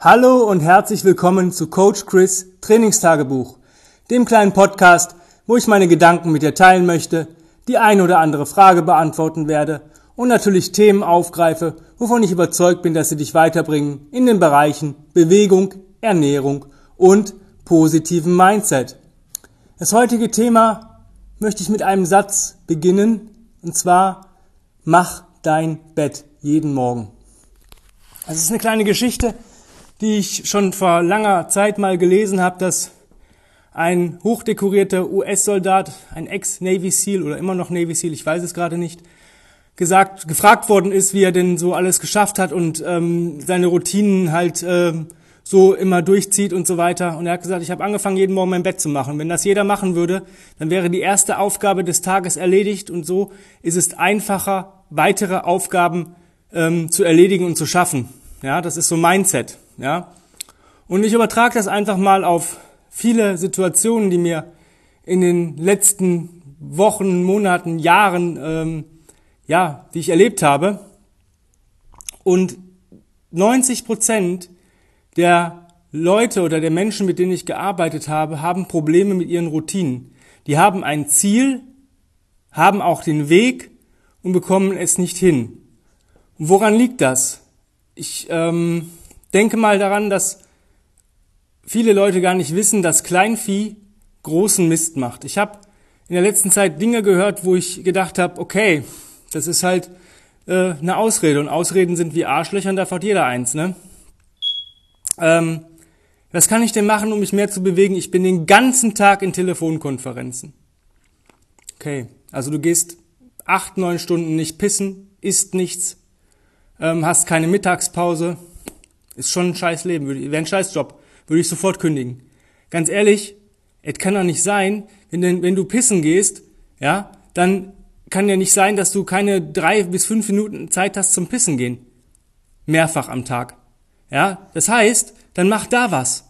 Hallo und herzlich willkommen zu Coach Chris Trainingstagebuch, dem kleinen Podcast, wo ich meine Gedanken mit dir teilen möchte, die ein oder andere Frage beantworten werde und natürlich Themen aufgreife, wovon ich überzeugt bin, dass sie dich weiterbringen in den Bereichen Bewegung, Ernährung und positiven Mindset. Das heutige Thema möchte ich mit einem Satz beginnen, und zwar, mach dein Bett jeden Morgen. Das ist eine kleine Geschichte, die ich schon vor langer Zeit mal gelesen habe, dass ein hochdekorierter US-Soldat, ein Ex-Navy SEAL oder immer noch Navy SEAL, ich weiß es gerade nicht, gesagt, gefragt worden ist, wie er denn so alles geschafft hat und ähm, seine Routinen halt ähm, so immer durchzieht und so weiter. Und er hat gesagt, ich habe angefangen, jeden Morgen mein Bett zu machen. Wenn das jeder machen würde, dann wäre die erste Aufgabe des Tages erledigt und so ist es einfacher, weitere Aufgaben ähm, zu erledigen und zu schaffen. Ja, das ist so Mindset. Ja? Und ich übertrage das einfach mal auf viele Situationen, die mir in den letzten Wochen, Monaten, Jahren, ähm, ja, die ich erlebt habe. Und 90 Prozent der Leute oder der Menschen, mit denen ich gearbeitet habe, haben Probleme mit ihren Routinen. Die haben ein Ziel, haben auch den Weg und bekommen es nicht hin. Woran liegt das? Ich ähm, denke mal daran, dass viele Leute gar nicht wissen, dass Kleinvieh großen Mist macht. Ich habe in der letzten Zeit Dinge gehört, wo ich gedacht habe, okay, das ist halt äh, eine Ausrede und Ausreden sind wie Arschlöcher und da hat jeder eins. Ne? Ähm, was kann ich denn machen, um mich mehr zu bewegen? Ich bin den ganzen Tag in Telefonkonferenzen. Okay, also du gehst acht, neun Stunden nicht pissen, isst nichts, ähm, hast keine Mittagspause, ist schon ein scheiß Leben, wäre ein scheiß Job. Würde ich sofort kündigen. Ganz ehrlich, es kann doch nicht sein, wenn, wenn du pissen gehst, ja, dann kann ja nicht sein, dass du keine drei bis fünf Minuten Zeit hast zum Pissen gehen. Mehrfach am Tag. Ja, das heißt, dann mach da was.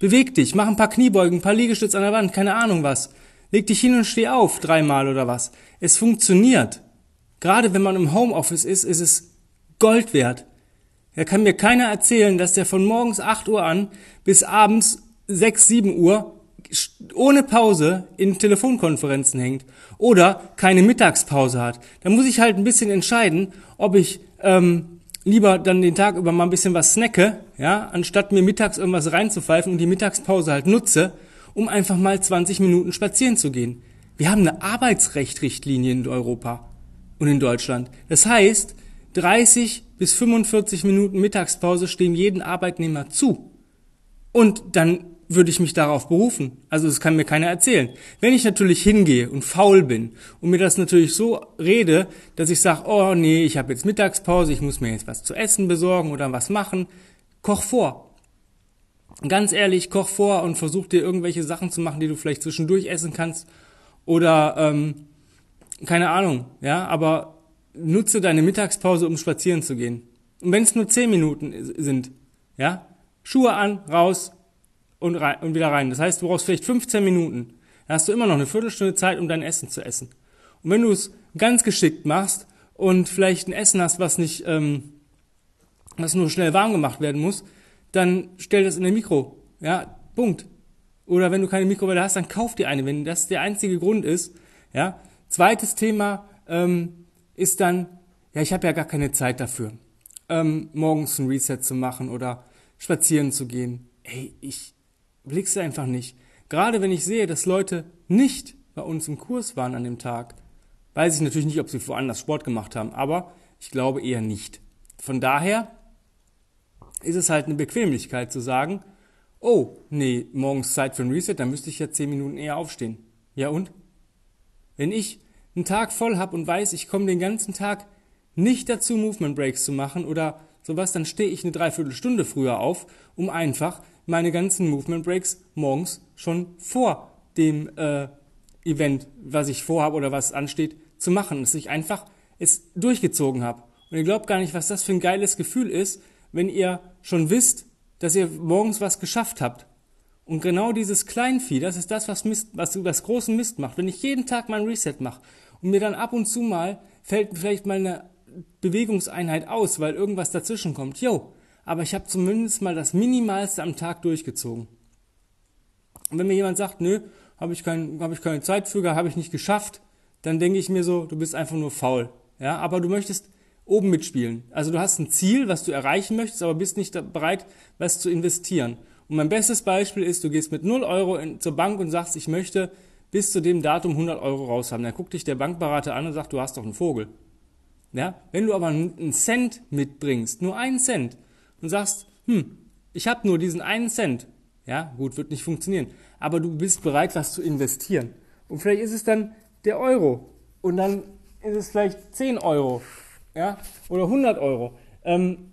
Beweg dich, mach ein paar Kniebeugen, ein paar Liegestütze an der Wand, keine Ahnung was. Leg dich hin und steh auf, dreimal oder was. Es funktioniert. Gerade wenn man im Homeoffice ist, ist es Gold wert. Da kann mir keiner erzählen, dass der von morgens 8 Uhr an bis abends 6, 7 Uhr ohne Pause in Telefonkonferenzen hängt oder keine Mittagspause hat. Da muss ich halt ein bisschen entscheiden, ob ich ähm, lieber dann den Tag über mal ein bisschen was snacke, ja, anstatt mir mittags irgendwas reinzupfeifen und die Mittagspause halt nutze, um einfach mal 20 Minuten spazieren zu gehen. Wir haben eine Arbeitsrechtrichtlinie in Europa und in Deutschland. Das heißt, 30 bis 45 Minuten Mittagspause stehen jeden Arbeitnehmer zu. Und dann würde ich mich darauf berufen. Also das kann mir keiner erzählen. Wenn ich natürlich hingehe und faul bin und mir das natürlich so rede, dass ich sage, oh nee, ich habe jetzt Mittagspause, ich muss mir jetzt was zu essen besorgen oder was machen, koch vor. Ganz ehrlich, koch vor und versuch dir irgendwelche Sachen zu machen, die du vielleicht zwischendurch essen kannst oder ähm, keine Ahnung, ja, aber nutze deine Mittagspause, um spazieren zu gehen. Und wenn es nur zehn Minuten sind, ja, Schuhe an, raus und, rein, und wieder rein. Das heißt, du brauchst vielleicht 15 Minuten. Dann hast du immer noch eine Viertelstunde Zeit, um dein Essen zu essen. Und wenn du es ganz geschickt machst und vielleicht ein Essen hast, was nicht, ähm, was nur schnell warm gemacht werden muss, dann stell das in den Mikro. Ja, Punkt. Oder wenn du keine Mikrowelle hast, dann kauf dir eine, wenn das der einzige Grund ist. Ja. Zweites Thema, ähm, ist dann, ja, ich habe ja gar keine Zeit dafür, ähm, morgens ein Reset zu machen oder spazieren zu gehen. Ey, ich blick's einfach nicht. Gerade wenn ich sehe, dass Leute nicht bei uns im Kurs waren an dem Tag, weiß ich natürlich nicht, ob sie woanders Sport gemacht haben, aber ich glaube eher nicht. Von daher ist es halt eine Bequemlichkeit zu sagen, oh, nee, morgens Zeit für ein Reset, dann müsste ich ja zehn Minuten eher aufstehen. Ja und? Wenn ich einen Tag voll habe und weiß, ich komme den ganzen Tag nicht dazu, Movement Breaks zu machen oder sowas, dann stehe ich eine Dreiviertelstunde früher auf, um einfach meine ganzen Movement Breaks morgens schon vor dem äh, Event, was ich vorhabe oder was ansteht, zu machen. Dass ich einfach es durchgezogen habe. Und ihr glaubt gar nicht, was das für ein geiles Gefühl ist, wenn ihr schon wisst, dass ihr morgens was geschafft habt. Und genau dieses Kleinvieh, das ist das, was, Mist, was das großen Mist macht. Wenn ich jeden Tag mein Reset mache und mir dann ab und zu mal fällt vielleicht mal eine Bewegungseinheit aus, weil irgendwas dazwischen kommt. Jo, aber ich habe zumindest mal das Minimalste am Tag durchgezogen. Und wenn mir jemand sagt, nö, habe ich, kein, hab ich keine Zeit für, habe ich nicht geschafft, dann denke ich mir so, du bist einfach nur faul. Ja, aber du möchtest oben mitspielen. Also du hast ein Ziel, was du erreichen möchtest, aber bist nicht bereit, was zu investieren. Und mein bestes Beispiel ist, du gehst mit 0 Euro in, zur Bank und sagst, ich möchte bis zu dem Datum 100 Euro raus haben. Dann guckt dich der Bankberater an und sagt, du hast doch einen Vogel. Ja? Wenn du aber einen Cent mitbringst, nur einen Cent, und sagst, hm, ich habe nur diesen einen Cent, ja, gut, wird nicht funktionieren, aber du bist bereit, was zu investieren. Und vielleicht ist es dann der Euro und dann ist es vielleicht 10 Euro, ja, oder 100 Euro. Ähm,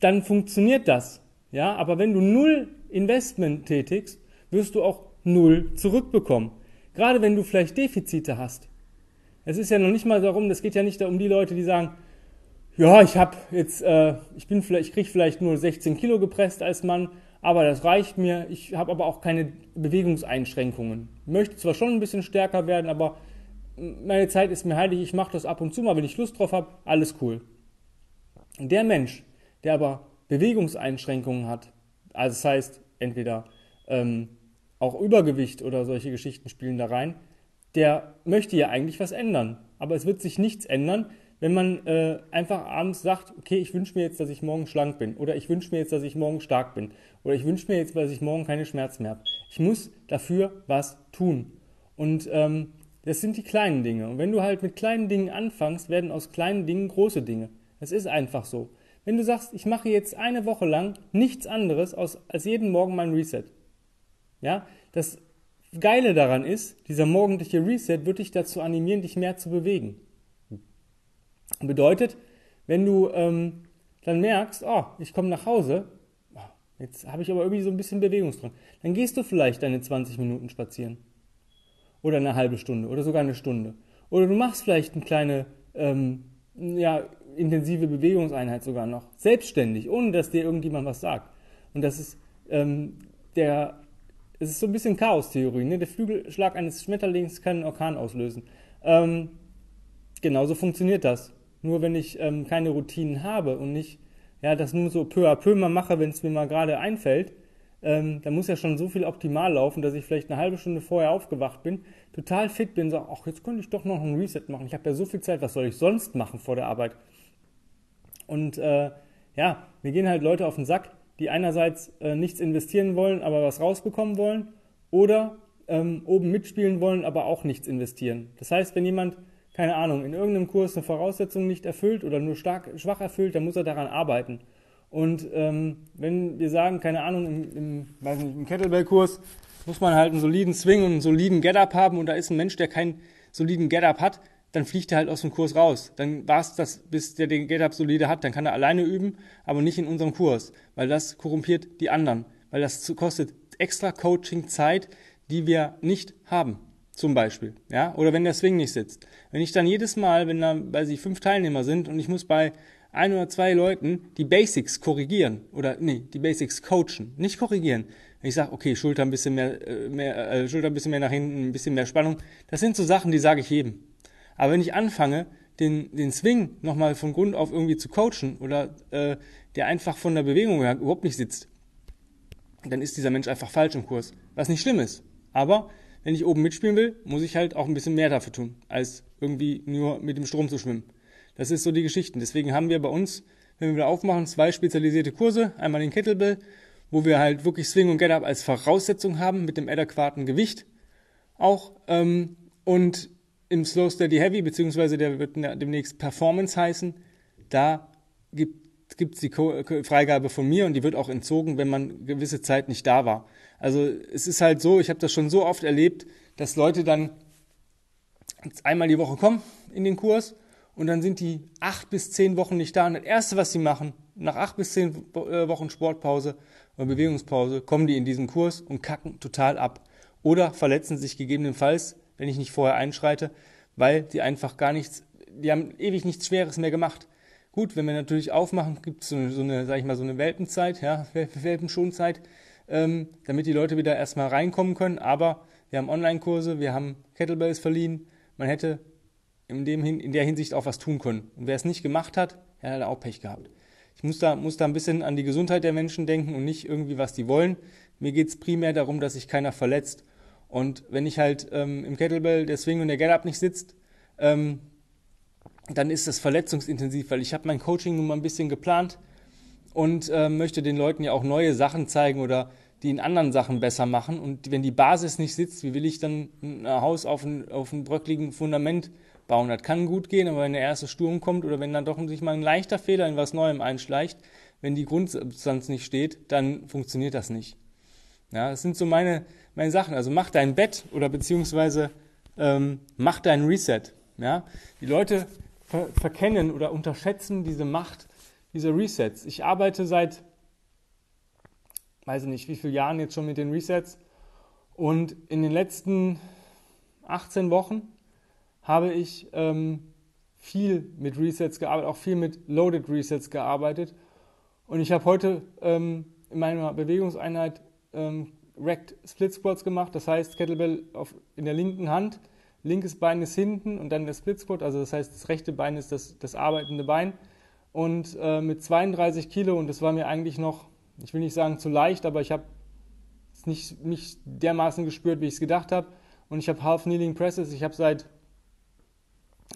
dann funktioniert das. Ja, aber wenn du null Investment tätigst, wirst du auch null zurückbekommen. Gerade wenn du vielleicht Defizite hast. Es ist ja noch nicht mal darum, das geht ja nicht um die Leute, die sagen, ja, ich habe jetzt, äh, ich bin vielleicht, ich kriege vielleicht nur 16 Kilo gepresst als Mann, aber das reicht mir. Ich habe aber auch keine Bewegungseinschränkungen. Möchte zwar schon ein bisschen stärker werden, aber meine Zeit ist mir heilig. Ich mache das ab und zu mal, wenn ich Lust drauf habe. Alles cool. Der Mensch, der aber Bewegungseinschränkungen hat, also das heißt entweder ähm, auch Übergewicht oder solche Geschichten spielen da rein, der möchte ja eigentlich was ändern. Aber es wird sich nichts ändern, wenn man äh, einfach abends sagt, okay, ich wünsche mir jetzt, dass ich morgen schlank bin oder ich wünsche mir jetzt, dass ich morgen stark bin oder ich wünsche mir jetzt, dass ich morgen keine Schmerzen mehr habe. Ich muss dafür was tun. Und ähm, das sind die kleinen Dinge. Und wenn du halt mit kleinen Dingen anfängst, werden aus kleinen Dingen große Dinge. Das ist einfach so. Wenn du sagst, ich mache jetzt eine Woche lang nichts anderes als jeden Morgen mein Reset. Ja, das Geile daran ist, dieser morgendliche Reset wird dich dazu animieren, dich mehr zu bewegen. Bedeutet, wenn du ähm, dann merkst, oh, ich komme nach Hause, oh, jetzt habe ich aber irgendwie so ein bisschen Bewegungsdrang, dann gehst du vielleicht deine 20 Minuten spazieren. Oder eine halbe Stunde oder sogar eine Stunde. Oder du machst vielleicht eine kleine ähm, ja, intensive Bewegungseinheit sogar noch. Selbstständig, ohne dass dir irgendjemand was sagt. Und das ist ähm, der, es ist so ein bisschen Chaos-Theorie. Ne? Der Flügelschlag eines Schmetterlings kann einen Orkan auslösen. Ähm, genauso funktioniert das. Nur wenn ich ähm, keine Routinen habe und nicht, ja, das nur so peu à peu mal mache, wenn es mir mal gerade einfällt, ähm, da muss ja schon so viel optimal laufen, dass ich vielleicht eine halbe Stunde vorher aufgewacht bin, total fit bin, sage, ach, jetzt könnte ich doch noch ein Reset machen. Ich habe ja so viel Zeit, was soll ich sonst machen vor der Arbeit? Und äh, ja, mir gehen halt Leute auf den Sack, die einerseits äh, nichts investieren wollen, aber was rausbekommen wollen, oder ähm, oben mitspielen wollen, aber auch nichts investieren. Das heißt, wenn jemand, keine Ahnung, in irgendeinem Kurs eine Voraussetzung nicht erfüllt oder nur stark schwach erfüllt, dann muss er daran arbeiten. Und ähm, wenn wir sagen, keine Ahnung, im, im, weiß nicht, im Kettlebell-Kurs muss man halt einen soliden Swing und einen soliden Get-Up haben und da ist ein Mensch, der keinen soliden Get-Up hat, dann fliegt er halt aus dem Kurs raus. Dann war es das, bis der den GitHub solide hat. Dann kann er alleine üben, aber nicht in unserem Kurs, weil das korrumpiert die anderen. Weil das kostet extra Coaching-Zeit, die wir nicht haben. Zum Beispiel. Ja? Oder wenn der Swing nicht sitzt. Wenn ich dann jedes Mal, wenn da, weiß ich, fünf Teilnehmer sind und ich muss bei ein oder zwei Leuten die Basics korrigieren oder nee, die Basics coachen, nicht korrigieren. Wenn ich sage, okay, Schulter ein bisschen mehr, äh, mehr äh, Schulter ein bisschen mehr nach hinten, ein bisschen mehr Spannung, das sind so Sachen, die sage ich jedem. Aber wenn ich anfange, den, den Swing nochmal von Grund auf irgendwie zu coachen oder äh, der einfach von der Bewegung her überhaupt nicht sitzt, dann ist dieser Mensch einfach falsch im Kurs. Was nicht schlimm ist. Aber wenn ich oben mitspielen will, muss ich halt auch ein bisschen mehr dafür tun, als irgendwie nur mit dem Strom zu schwimmen. Das ist so die Geschichten. Deswegen haben wir bei uns, wenn wir wieder aufmachen, zwei spezialisierte Kurse. Einmal den Kettlebell, wo wir halt wirklich Swing und Get-Up als Voraussetzung haben mit dem adäquaten Gewicht auch. Ähm, und im Slow Steady Heavy, beziehungsweise der wird demnächst Performance heißen, da gibt es die Freigabe von mir und die wird auch entzogen, wenn man gewisse Zeit nicht da war. Also es ist halt so, ich habe das schon so oft erlebt, dass Leute dann einmal die Woche kommen in den Kurs und dann sind die acht bis zehn Wochen nicht da. Und das Erste, was sie machen, nach acht bis zehn äh, Wochen Sportpause oder Bewegungspause, kommen die in diesen Kurs und kacken total ab. Oder verletzen sich gegebenenfalls wenn ich nicht vorher einschreite, weil die einfach gar nichts, die haben ewig nichts Schweres mehr gemacht. Gut, wenn wir natürlich aufmachen, gibt es so eine, sag ich mal, so eine Welpenzeit, ja, Welpenschonzeit, ähm, damit die Leute wieder erstmal reinkommen können. Aber wir haben Online-Kurse, wir haben Kettlebells verliehen. Man hätte in, dem, in der Hinsicht auch was tun können. Und wer es nicht gemacht hat, der hat auch Pech gehabt. Ich muss da, muss da ein bisschen an die Gesundheit der Menschen denken und nicht irgendwie, was die wollen. Mir geht es primär darum, dass sich keiner verletzt. Und wenn ich halt ähm, im Kettlebell der Swing und der Get-Up nicht sitzt, ähm, dann ist das verletzungsintensiv, weil ich habe mein Coaching nun mal ein bisschen geplant und äh, möchte den Leuten ja auch neue Sachen zeigen oder die in anderen Sachen besser machen. Und wenn die Basis nicht sitzt, wie will ich dann ein Haus auf ein, auf ein bröckligen Fundament bauen. Das kann gut gehen, aber wenn der erste Sturm kommt oder wenn dann doch sich mal ein leichter Fehler in was Neuem einschleicht, wenn die Grundsubstanz nicht steht, dann funktioniert das nicht. Ja, das sind so meine, meine Sachen. Also mach dein Bett oder beziehungsweise ähm, mach dein Reset. Ja, die Leute ver verkennen oder unterschätzen diese Macht dieser Resets. Ich arbeite seit, weiß ich nicht, wie viele Jahren jetzt schon mit den Resets und in den letzten 18 Wochen habe ich ähm, viel mit Resets gearbeitet, auch viel mit Loaded Resets gearbeitet. Und ich habe heute ähm, in meiner Bewegungseinheit ähm, Racked Split Squats gemacht, das heißt Kettlebell auf, in der linken Hand, linkes Bein ist hinten und dann der Split Squat, also das heißt das rechte Bein ist das, das arbeitende Bein. Und äh, mit 32 Kilo, und das war mir eigentlich noch, ich will nicht sagen zu leicht, aber ich habe es nicht, nicht dermaßen gespürt, wie ich es gedacht habe. Und ich habe Half Kneeling Presses, ich habe seit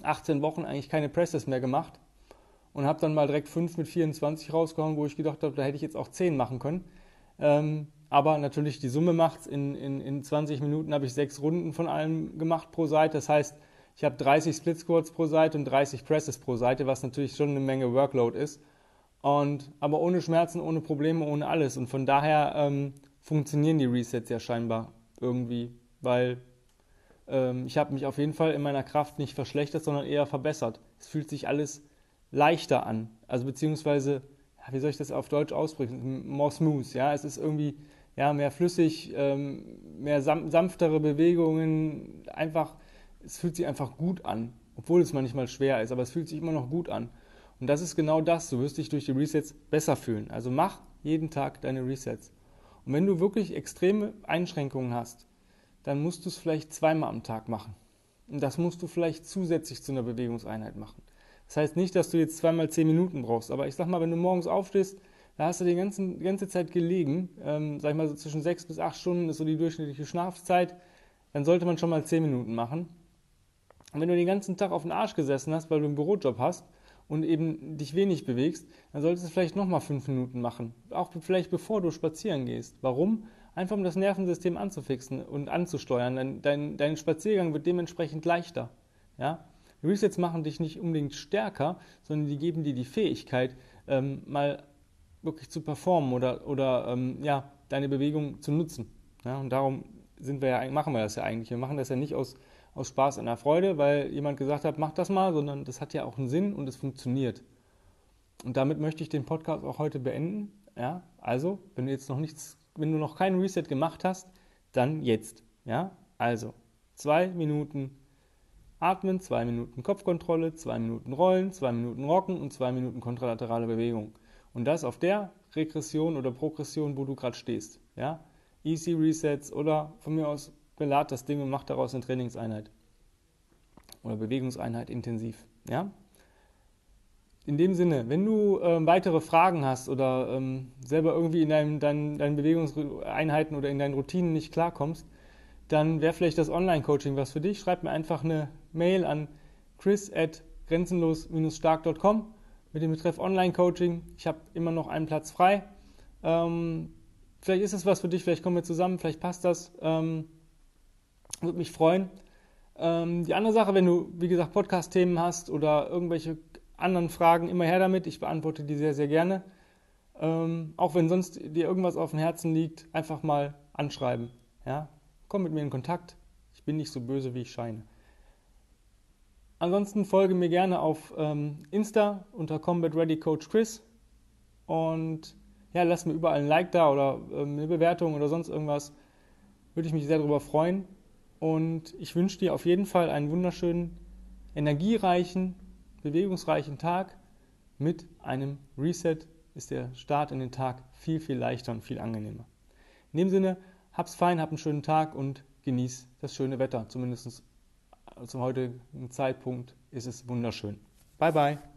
18 Wochen eigentlich keine Presses mehr gemacht und habe dann mal direkt 5 mit 24 rausgehauen, wo ich gedacht habe, da hätte ich jetzt auch 10 machen können. Ähm, aber natürlich die Summe macht's. In, in, in 20 Minuten habe ich sechs Runden von allem gemacht pro Seite. Das heißt, ich habe 30 Split Squats pro Seite und 30 Presses pro Seite, was natürlich schon eine Menge Workload ist. Und, aber ohne Schmerzen, ohne Probleme, ohne alles. Und von daher ähm, funktionieren die Resets ja scheinbar irgendwie, weil ähm, ich habe mich auf jeden Fall in meiner Kraft nicht verschlechtert, sondern eher verbessert. Es fühlt sich alles leichter an. Also beziehungsweise, wie soll ich das auf Deutsch ausdrücken? More smooth, ja. Es ist irgendwie ja, mehr flüssig, ähm, mehr sanftere Bewegungen, einfach, es fühlt sich einfach gut an, obwohl es manchmal schwer ist, aber es fühlt sich immer noch gut an. Und das ist genau das, du wirst dich durch die Resets besser fühlen. Also mach jeden Tag deine Resets. Und wenn du wirklich extreme Einschränkungen hast, dann musst du es vielleicht zweimal am Tag machen. Und das musst du vielleicht zusätzlich zu einer Bewegungseinheit machen. Das heißt nicht, dass du jetzt zweimal zehn Minuten brauchst, aber ich sag mal, wenn du morgens aufstehst, da hast du die, ganzen, ganze Zeit gelegen, ähm, sag ich mal so zwischen sechs bis acht Stunden ist so die durchschnittliche Schlafzeit, dann sollte man schon mal zehn Minuten machen. Und wenn du den ganzen Tag auf den Arsch gesessen hast, weil du einen Bürojob hast und eben dich wenig bewegst, dann solltest du vielleicht nochmal fünf Minuten machen. Auch vielleicht bevor du spazieren gehst. Warum? Einfach um das Nervensystem anzufixen und anzusteuern. Dein, dein, dein Spaziergang wird dementsprechend leichter. Ja? Resets machen dich nicht unbedingt stärker, sondern die geben dir die Fähigkeit, ähm, mal wirklich zu performen oder, oder ähm, ja, deine Bewegung zu nutzen. Ja? Und darum sind wir ja, machen wir das ja eigentlich. Wir machen das ja nicht aus, aus Spaß und der Freude, weil jemand gesagt hat, mach das mal, sondern das hat ja auch einen Sinn und es funktioniert. Und damit möchte ich den Podcast auch heute beenden. Ja? Also, wenn du jetzt noch nichts wenn du noch keinen Reset gemacht hast, dann jetzt. Ja? Also, zwei Minuten atmen, zwei Minuten Kopfkontrolle, zwei Minuten rollen, zwei Minuten rocken und zwei Minuten kontralaterale Bewegung. Und das auf der Regression oder Progression, wo du gerade stehst. Ja? Easy Resets oder von mir aus belad das Ding und mach daraus eine Trainingseinheit oder Bewegungseinheit intensiv. Ja? in dem Sinne, wenn du ähm, weitere Fragen hast oder ähm, selber irgendwie in deinem, dein, deinen Bewegungseinheiten oder in deinen Routinen nicht klarkommst, dann wäre vielleicht das Online-Coaching was für dich. Schreib mir einfach eine Mail an chris at grenzenlos-stark.com mit dem Betreff Online-Coaching. Ich habe immer noch einen Platz frei. Ähm, vielleicht ist es was für dich, vielleicht kommen wir zusammen, vielleicht passt das. Ähm, würde mich freuen. Ähm, die andere Sache, wenn du, wie gesagt, Podcast-Themen hast oder irgendwelche anderen Fragen immer her damit. Ich beantworte die sehr, sehr gerne. Ähm, auch wenn sonst dir irgendwas auf dem Herzen liegt, einfach mal anschreiben. Ja? Komm mit mir in Kontakt. Ich bin nicht so böse, wie ich scheine. Ansonsten folge mir gerne auf ähm, Insta unter Combat Ready Coach Chris und ja, lass mir überall ein Like da oder ähm, eine Bewertung oder sonst irgendwas. Würde ich mich sehr darüber freuen. Und ich wünsche dir auf jeden Fall einen wunderschönen, energiereichen bewegungsreichen Tag mit einem Reset ist der Start in den Tag viel, viel leichter und viel angenehmer. In dem Sinne, hab's fein, hab einen schönen Tag und genieß das schöne Wetter. Zumindest zum heutigen Zeitpunkt ist es wunderschön. Bye, bye.